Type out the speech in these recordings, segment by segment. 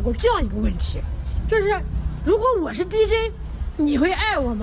过这样一个问题，就是如果我是 DJ，你会爱我吗？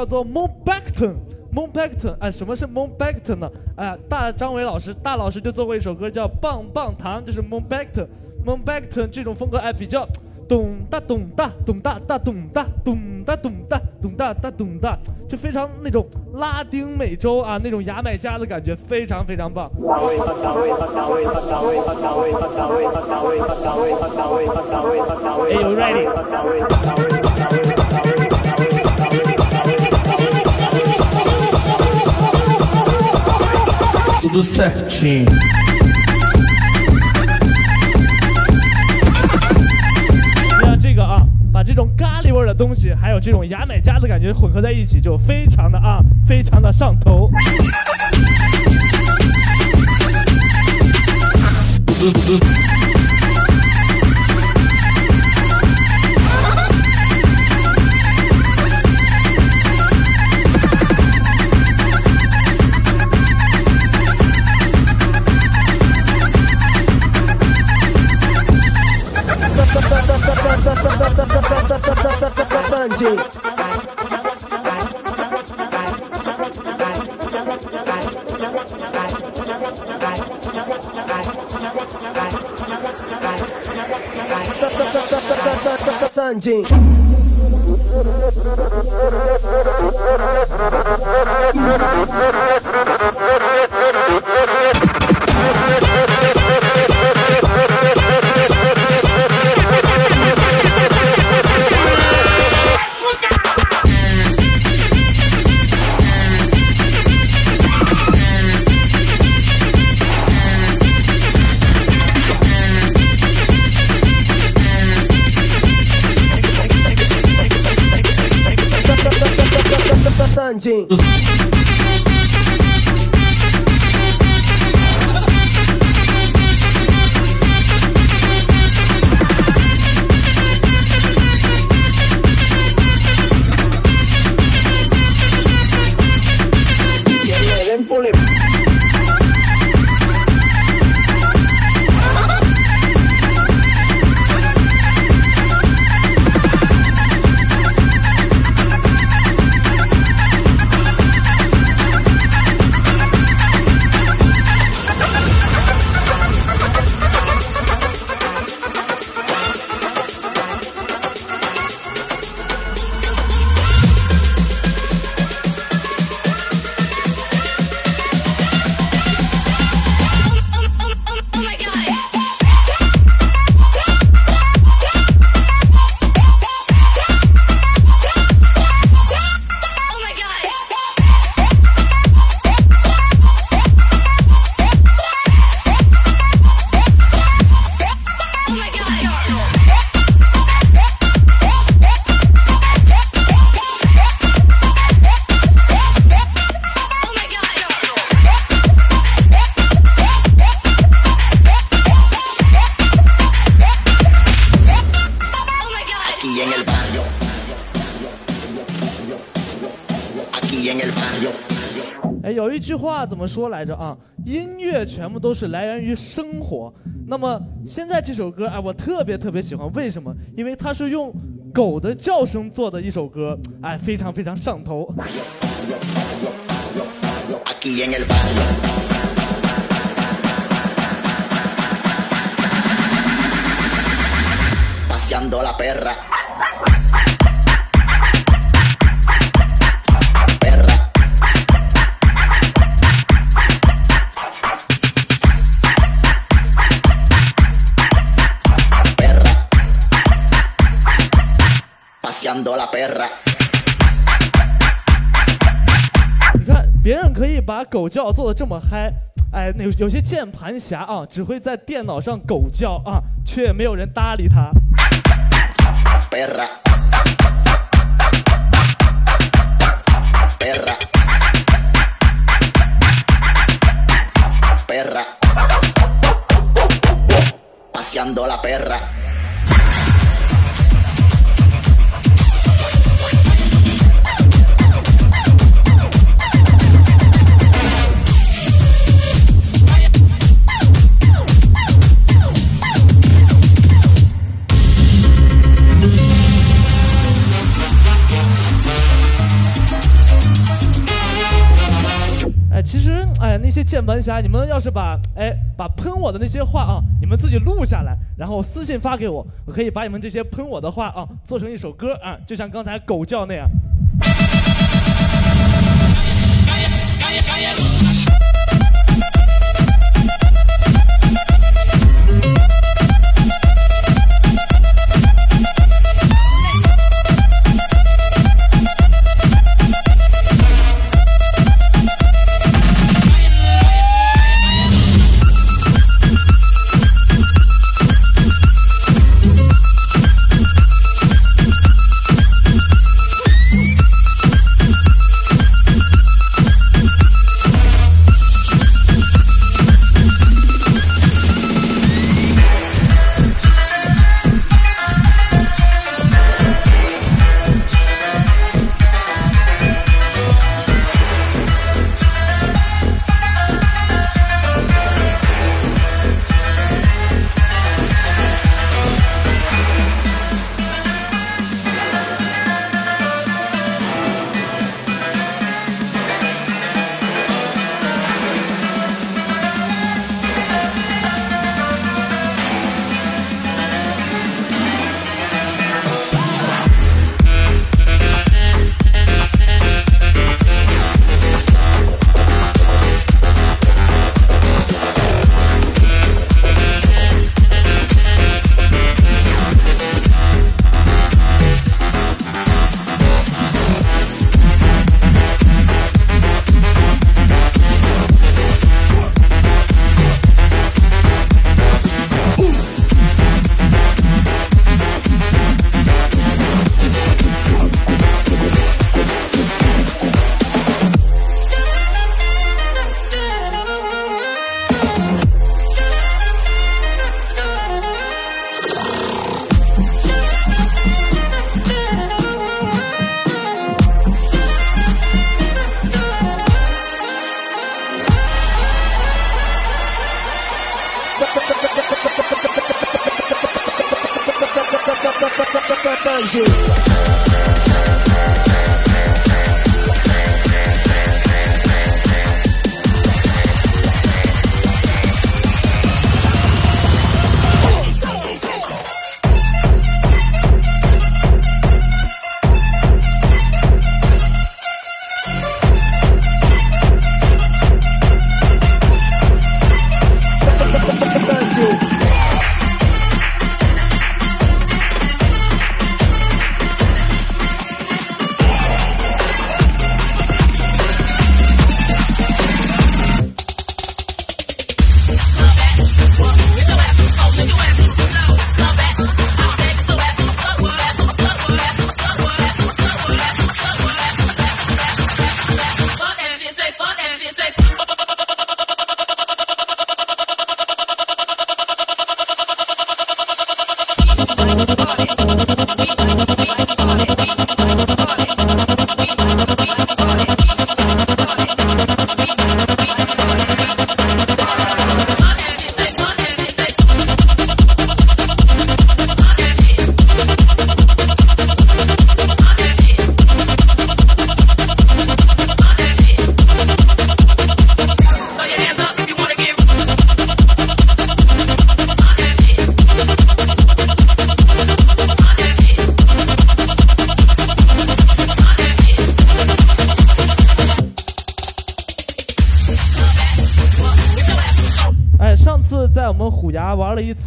叫做 Moonbacton，Moonbacton，哎，什么是 Moonbacton 呢？哎，大张伟老师，大老师就做过一首歌叫《棒棒糖》，就是 Moonbacton，Moonbacton 这种风格哎比较咚哒咚哒咚哒哒咚哒咚哒咚哒咚哒咚哒，就非常那种拉丁美洲啊那种牙买加的感觉，非常非常棒。哎 ready？Tudo certinho. 像这个啊，把这种咖喱味儿的东西，还有这种牙买加的感觉混合在一起，就非常的啊，非常的上头。Sanjay. Sanjin. thing. 说来着啊？音乐全部都是来源于生活。那么现在这首歌，哎，我特别特别喜欢，为什么？因为它是用狗的叫声做的一首歌，哎，非常非常上头。你看，别人可以把狗叫做的这么嗨，哎，有有些键盘侠啊，只会在电脑上狗叫啊，却没有人搭理他。哎，那些键盘侠，你们要是把哎把喷我的那些话啊，你们自己录下来，然后私信发给我，我可以把你们这些喷我的话啊做成一首歌啊，就像刚才狗叫那样。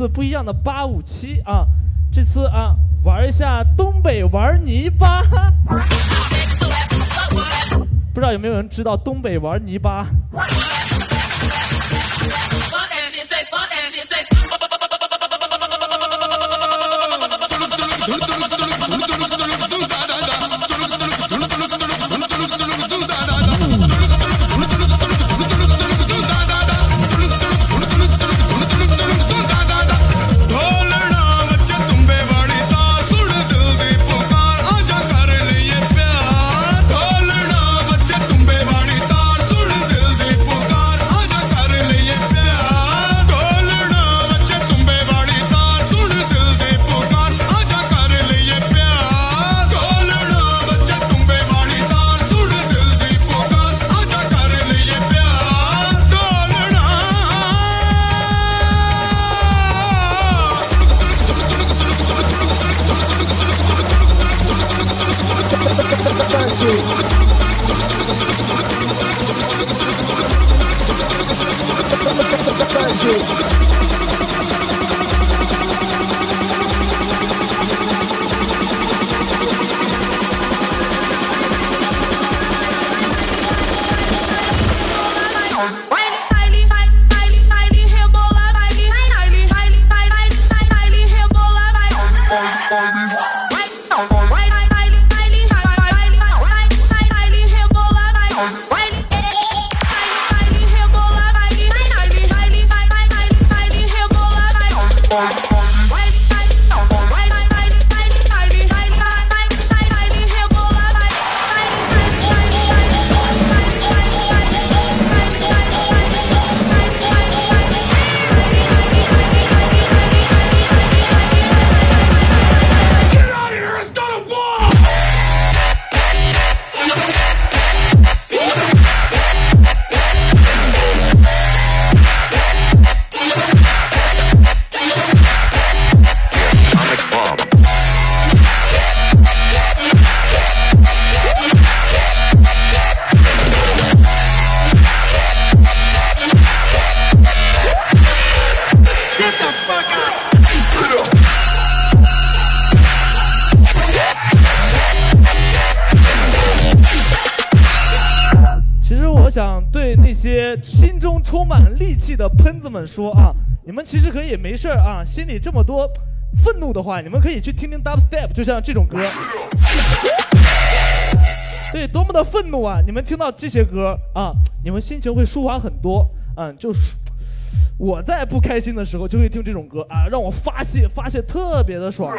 不一样的八五七啊，这次啊玩一下东北玩泥巴。不知道有没有人知道东北玩泥巴的喷子们说啊，你们其实可以没事啊，心里这么多愤怒的话，你们可以去听听 dubstep，就像这种歌。对，多么的愤怒啊！你们听到这些歌啊，你们心情会舒缓很多。嗯，就是我在不开心的时候就会听这种歌啊，让我发泄发泄，特别的爽。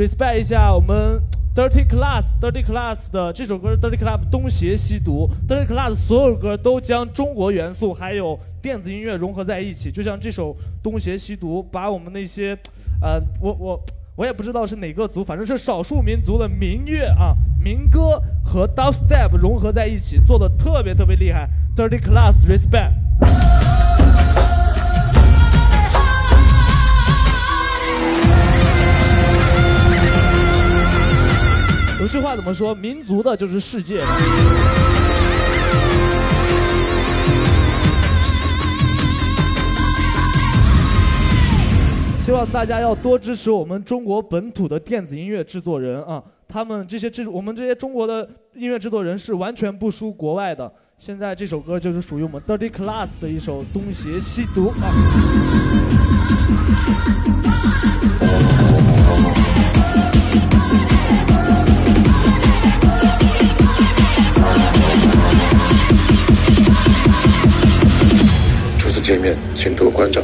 Respect 一下我们 Dirty Class Dirty Class 的这首歌是 Dirty Club 东邪西毒 Dirty Class 所有歌都将中国元素还有电子音乐融合在一起，就像这首东邪西毒，把我们那些呃，我我我也不知道是哪个族，反正是少数民族的民乐啊、民歌和 dubstep 融合在一起，做的特别特别厉害。Dirty Class respect。有句话怎么说？民族的就是世界。希望大家要多支持我们中国本土的电子音乐制作人啊！他们这些制，我们这些中国的音乐制作人是完全不输国外的。现在这首歌就是属于我们 Dirty Class 的一首《东邪西毒》啊。见面，请多关照。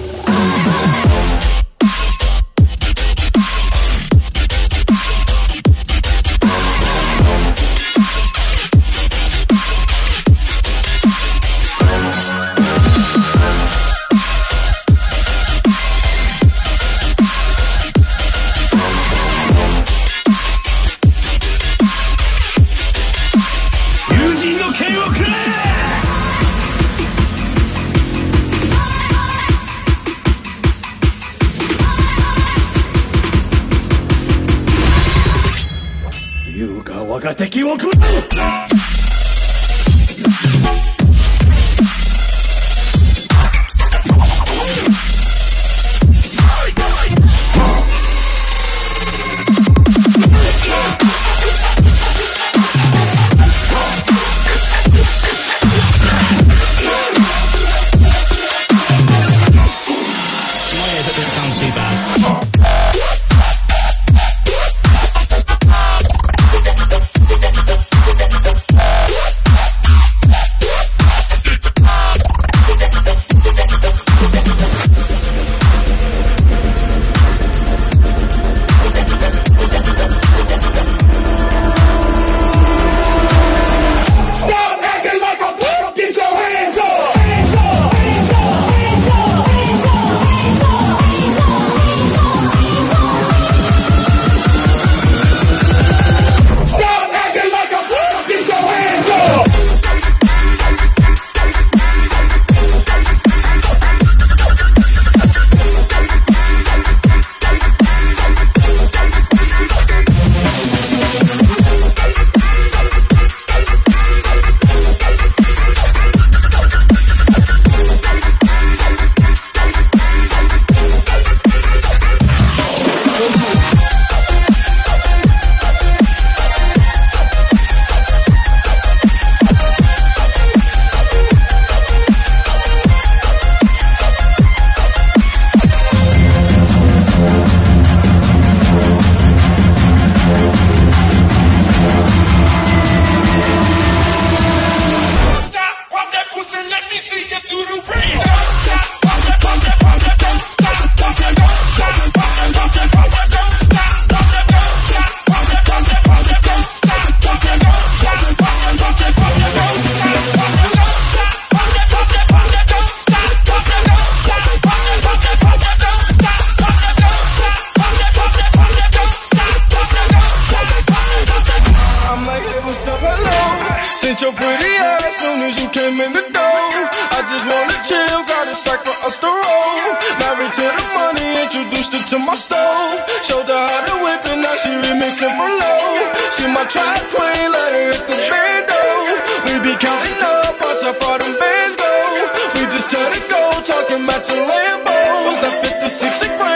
six and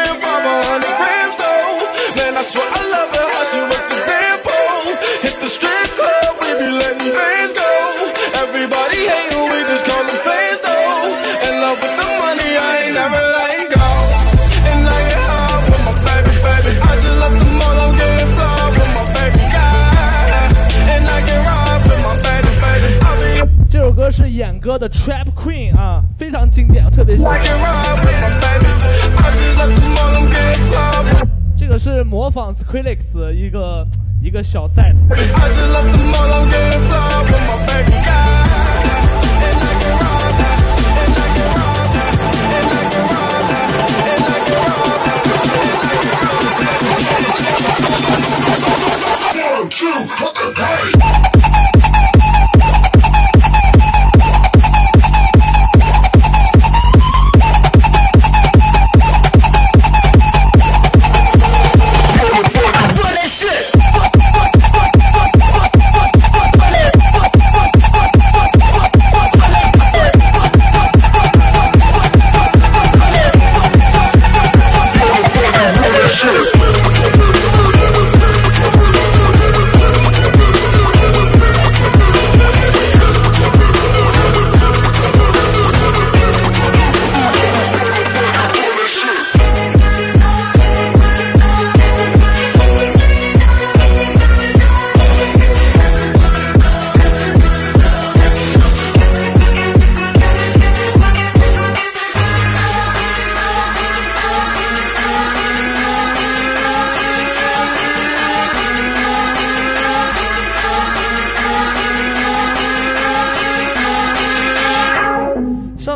Queen 啊，非常经典，特别喜欢。这个是模仿 Squillix 一个一个小 set。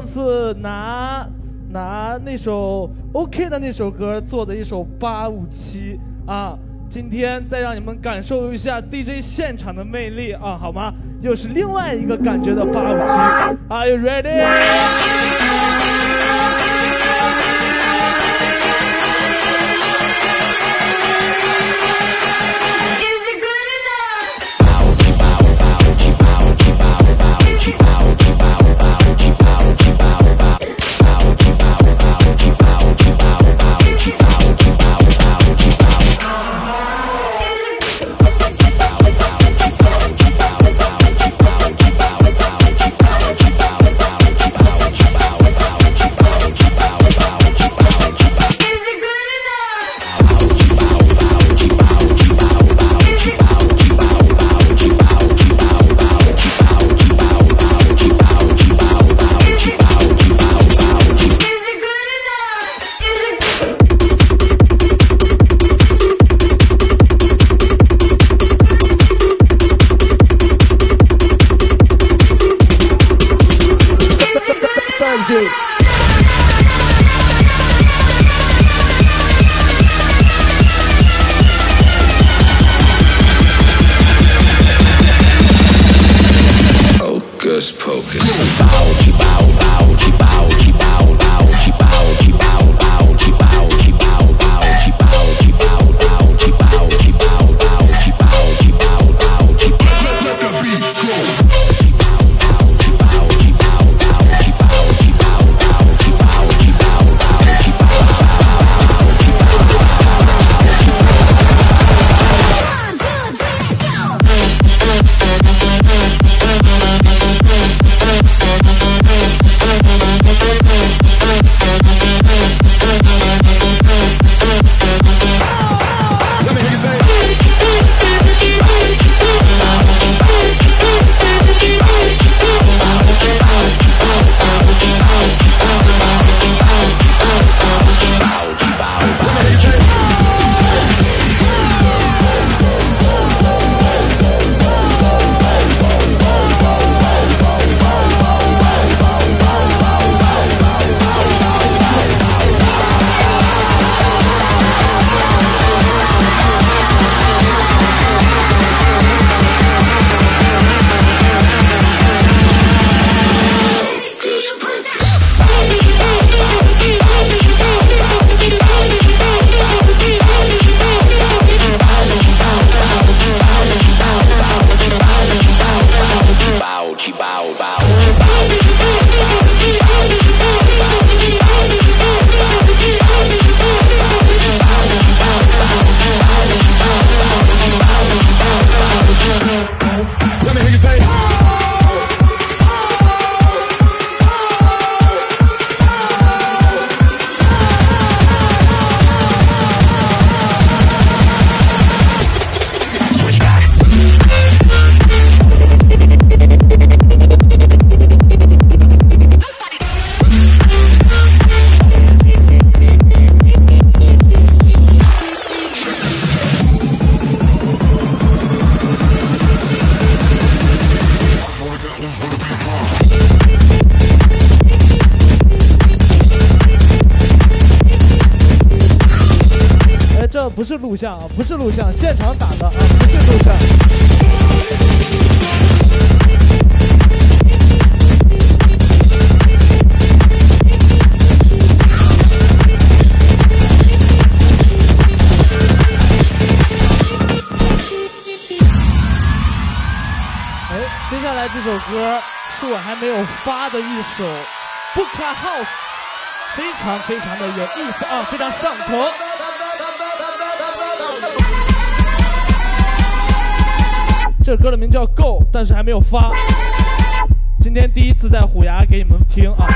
次拿拿那首 ok 的那首歌做的一首八五七啊今天再让你们感受一下 dj 现场的魅力啊好吗？又是另外一个感觉的八五七 are you ready 录像啊不是录像现场打的啊不是录像。哎接下来这首歌是我还没有发的一首不卡 house 非常非常的有意思啊非常上头。这首歌的名叫 go 但是还没有发。今天第一次在虎牙给你们听啊。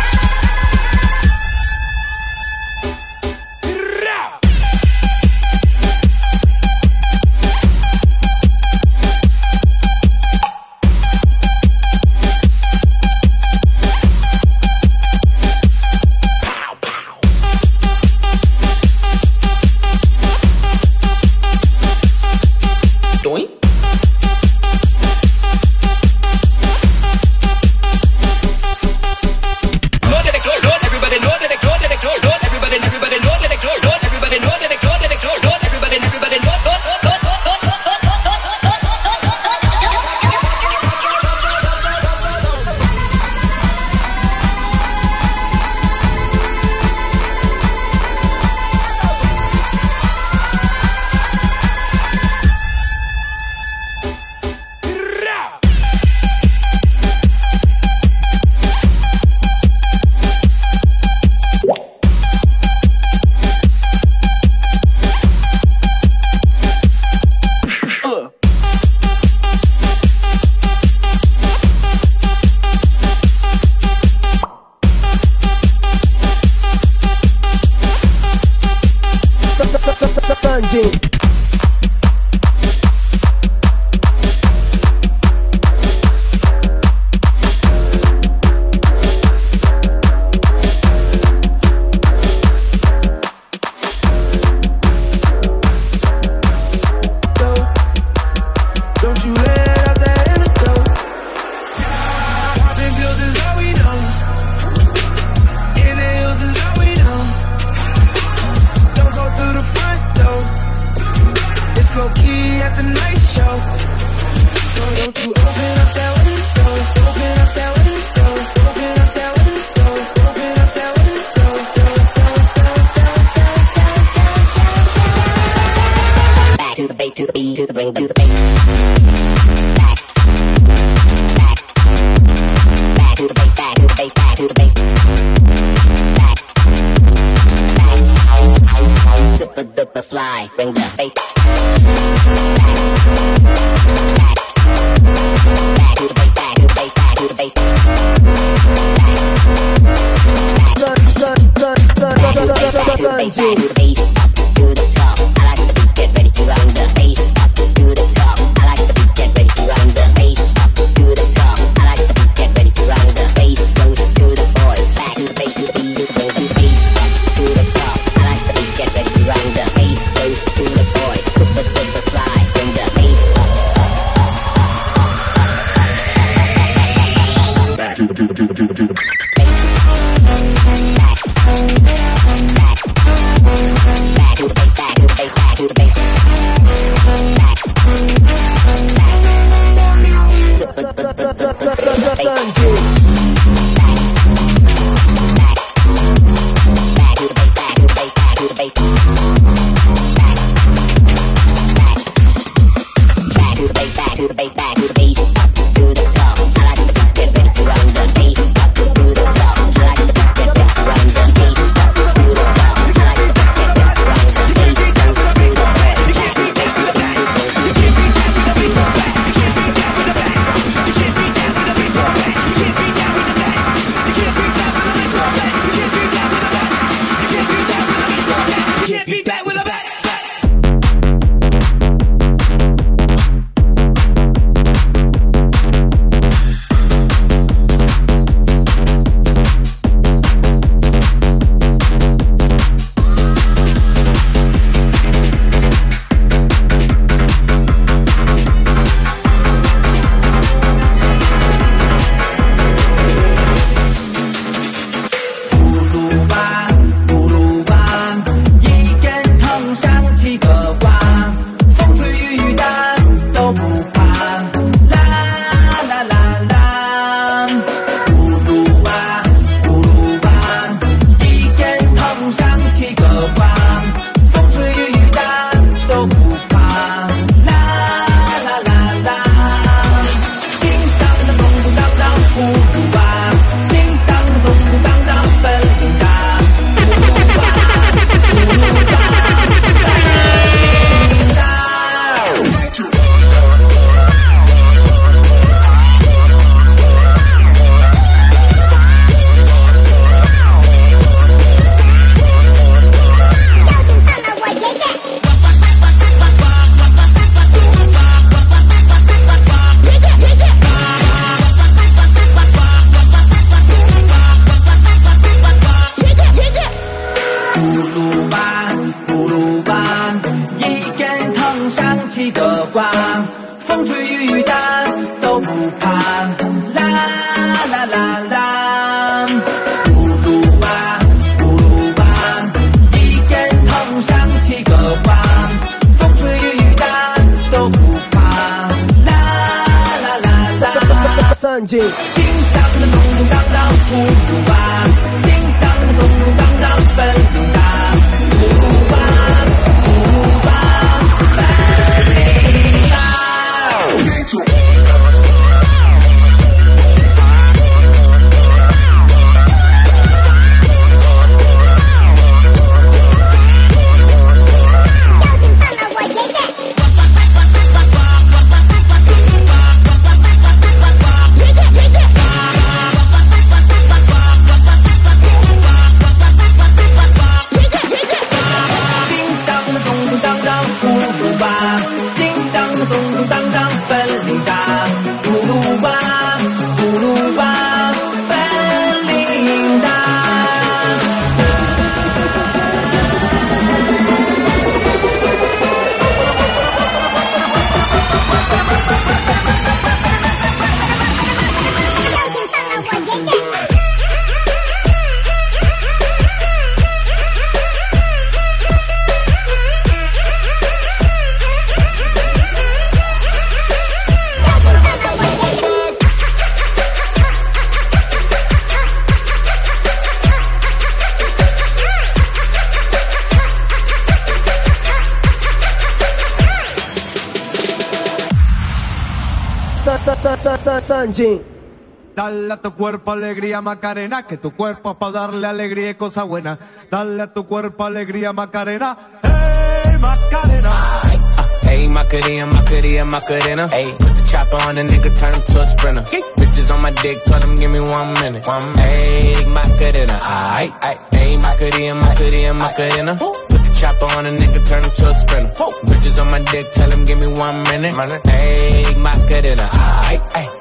Dale a tu cuerpo alegría Macarena, que tu cuerpo es para darle alegría y cosa buena. Dale a tu cuerpo alegría Macarena. ¡Hey, Macarena! Ay, ah, hey, Macarena, Macarena, Macarena. Hey, put the chopper on the nigga, turn him to a sprinter. Hey. Bitches on my dick, tell him give me one minute. One minute. Hey, Macarena, ay, ay. Hey, Macarena, Macarena, Macarena. Chopper on a nigga, turn him to a sprinter. Bitches on my dick, tell him give me one minute. Hey, Macarena.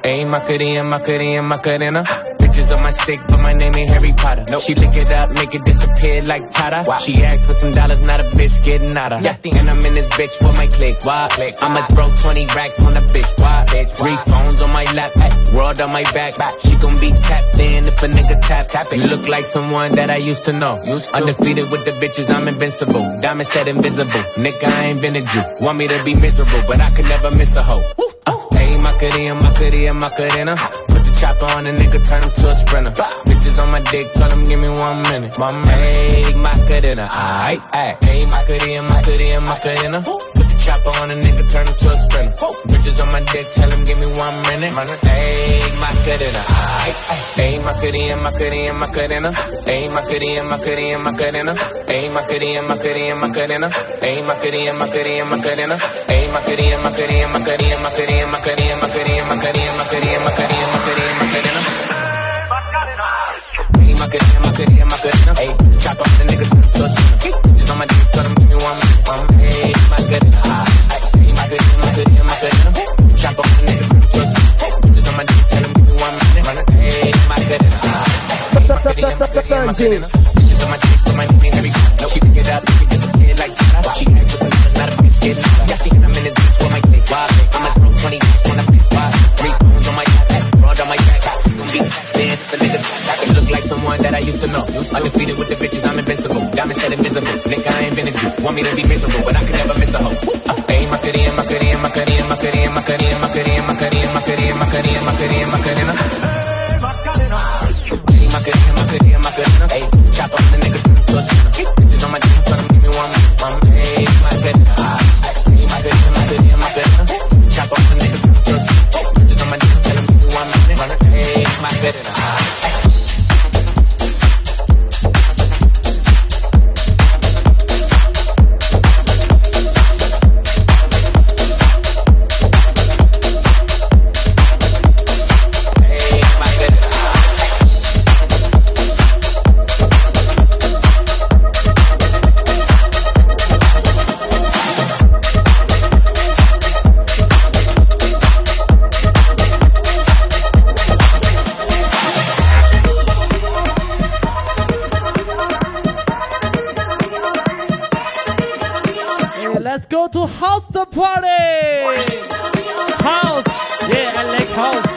Hey, Macarena, Macarena, Macarena. On my stick, but my name ain't Harry Potter. Nope. She lick it up, make it disappear like Tata. She asked for some dollars, not a bitch getting out of. Yeah. And I'm in this bitch for my click. Why? click. I'ma throw 20 racks on a bitch. Why? Bitch. Three phones on my lap, ay, world on my back. back. She gon' be tapped in if a nigga tap tap it. You look like someone that I used to know. Undefeated with the bitches, I'm invincible. Diamond said invisible. Nigga, I ain't been a Jew. Want me to be miserable, but I could never miss a hoe. Uh, Hey, Macarena, Macarena, Macarena. Put chopper on a nigga, turn him to a sprinter. Bitches on my dick, tell him give me one minute. One minute. Hey, Macarena, aight, aight. Hey, Macarena, Macarena, Macarena. Put the chopper on a nigga, turn him to a sprinter. Whoa. Bitches on my dick, tell him give me one minute. Man, ayy, my cadena. Ayy, my cadena, my cadena, my cadena. Ayy, my cadena, my cadena, my cadena. Ayy, my cadena, my cadena, my cadena. Ayy, my cadena, my cadena, my cadena. Ayy, my cadena, my cadena, my cadena, my cadena, my cadena, my cadena, my cadena, my cadena, my cadena, my cadena, my cadena. Ayy, my cadena, my cadena, my cadena. Ayy, chopper on a nigga, turn him to a sprinter. 三进。Bitches on my dick, so my name Harry Potter. She pick it up, like. She asked for some not a bitch getting out of. Y'all thinking I'm my click. Why? I'ma throw 20 racks on a my back, broad my back. Gon' like that get it out. Let's go to house the party. House, yeah, I like house.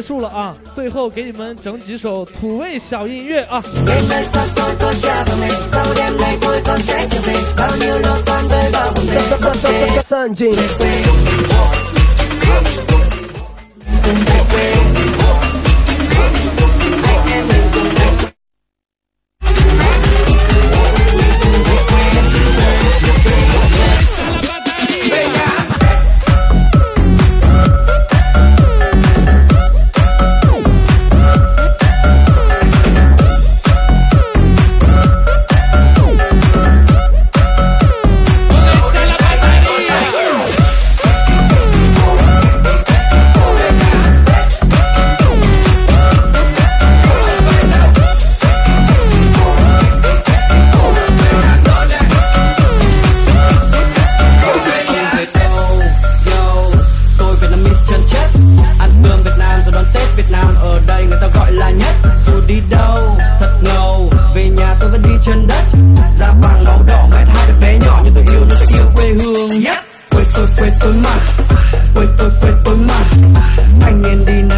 结束了啊最后给你们整几首土味小音乐啊。quay tôi quay tôi mà. Anh em đi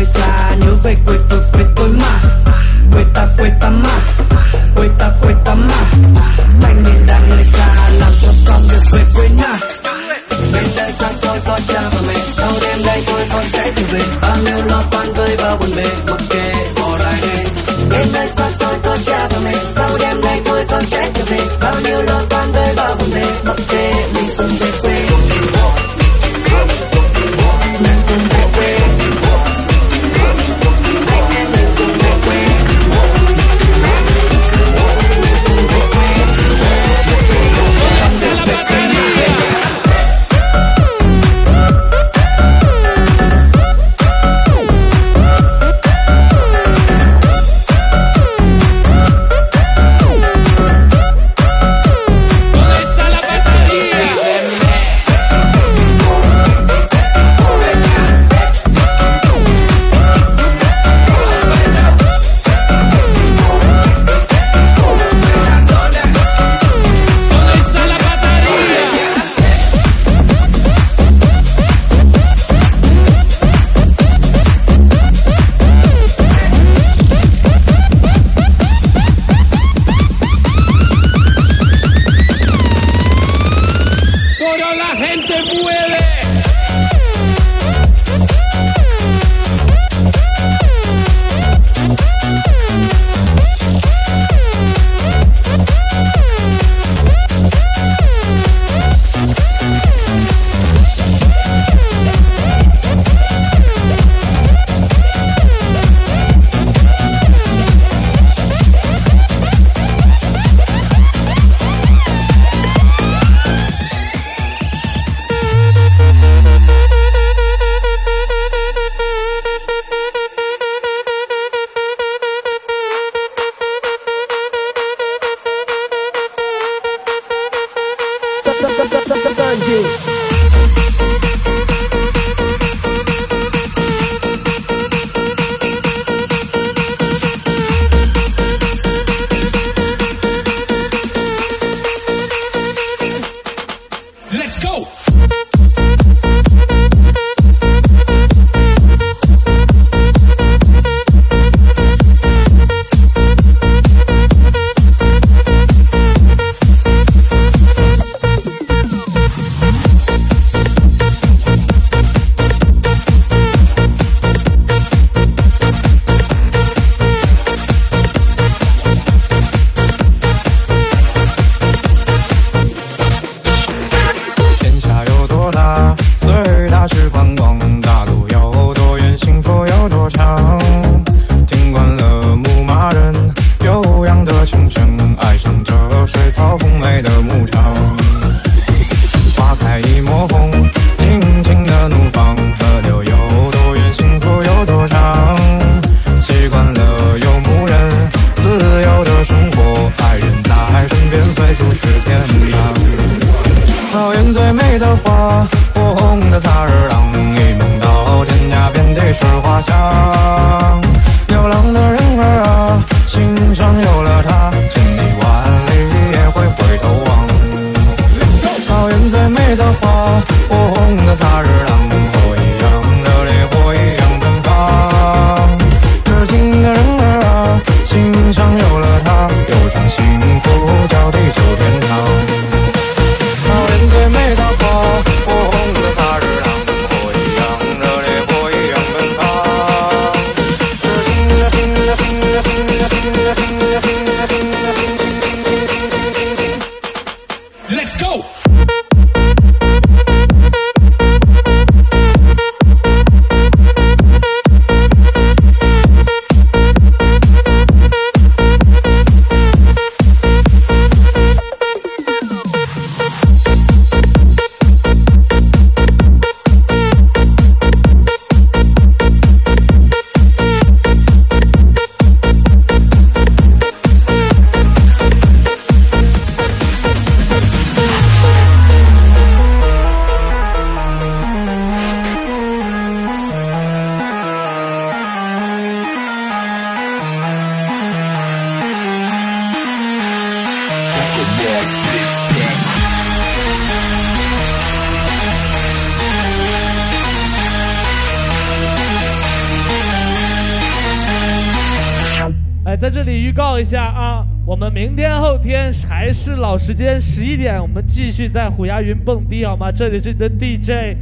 我们明天后天还是老时间十一点，我们继续在虎牙云蹦迪好吗？这里是你的 DJ。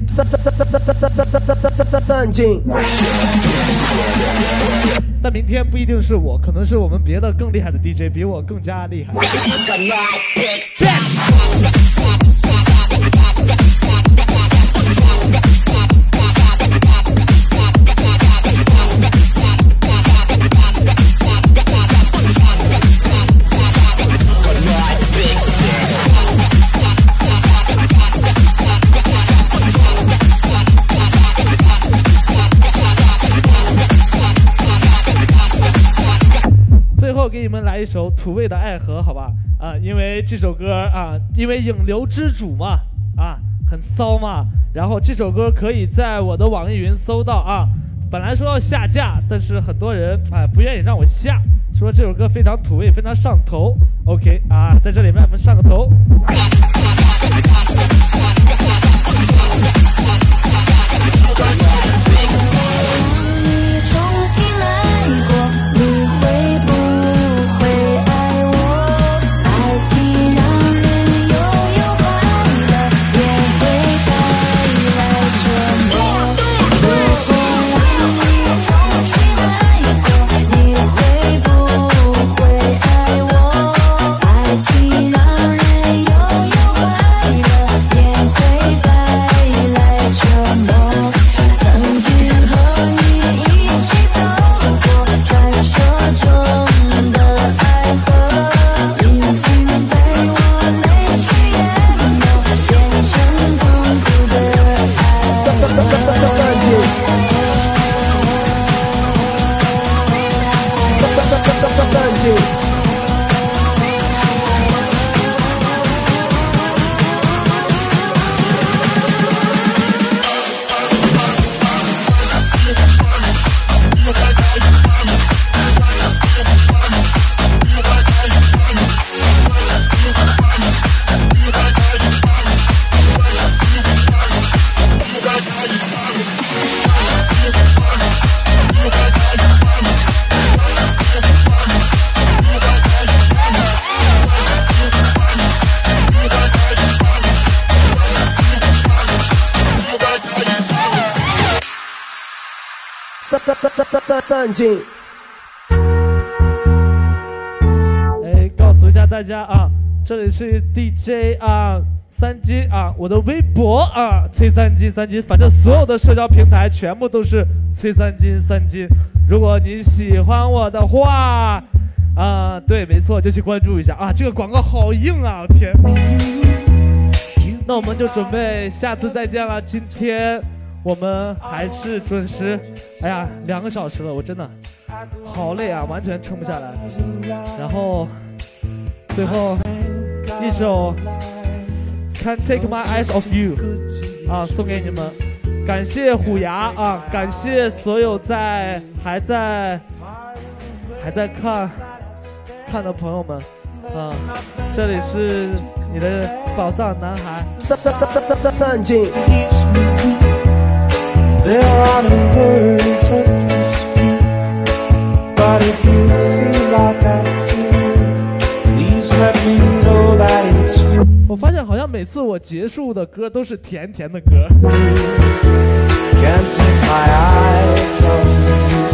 但明天不一定是我，可能是我们别的更厉害的 DJ，比我更加厉害。给你们来一首土味的《爱河》，好吧？啊，因为这首歌啊，因为影流之主嘛，啊，很骚嘛。然后这首歌可以在我的网易云搜到啊。本来说要下架，但是很多人哎不愿意让我下，说这首歌非常土味，非常上头。OK 啊，在这里面我们上个头。上上上上上上上进。哎，告诉一下大家啊，这里是 DJ 啊三金啊，我的微博啊崔三金三金，反正所有的社交平台全部都是崔三金三金。如果你喜欢我的话，啊，对，没错，就去关注一下啊。这个广告好硬啊，天！那我们就准备下次再见了。今天我们还是准时，哎呀，两个小时了，我真的好累啊，完全撑不下来。然后最后一首《Can Take My Eyes Off You》啊，送给你们。感谢虎牙啊，感谢所有在还在还在看看的朋友们啊，这里是你的宝藏男孩。There are no words to speak, but if you feel like I feel, please let me know that it's true. 我发现好像每次我结束的歌都是甜甜的歌。Can't take my eyes off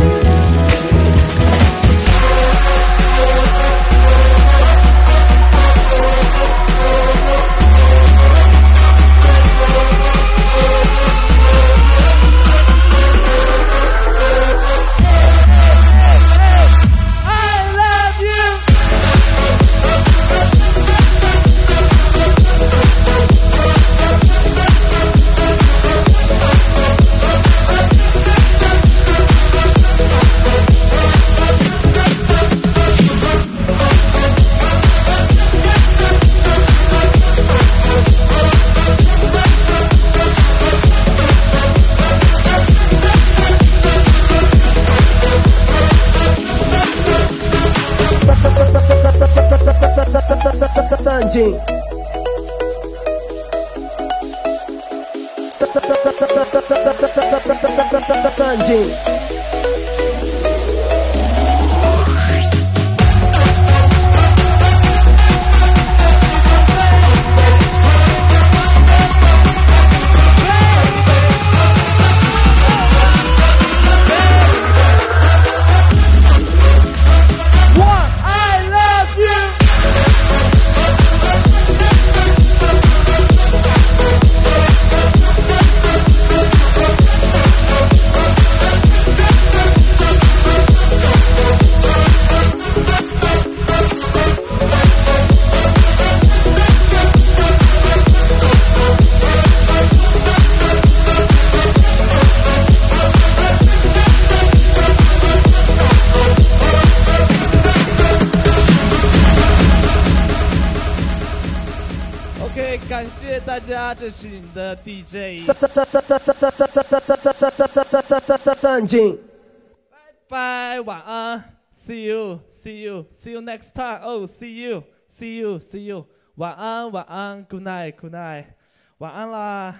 三三三三三三进。拜，晚安，See you，See you，See you next time。哦，See you，See you，See you。晚安，晚安，Good night，Good night。晚安啦。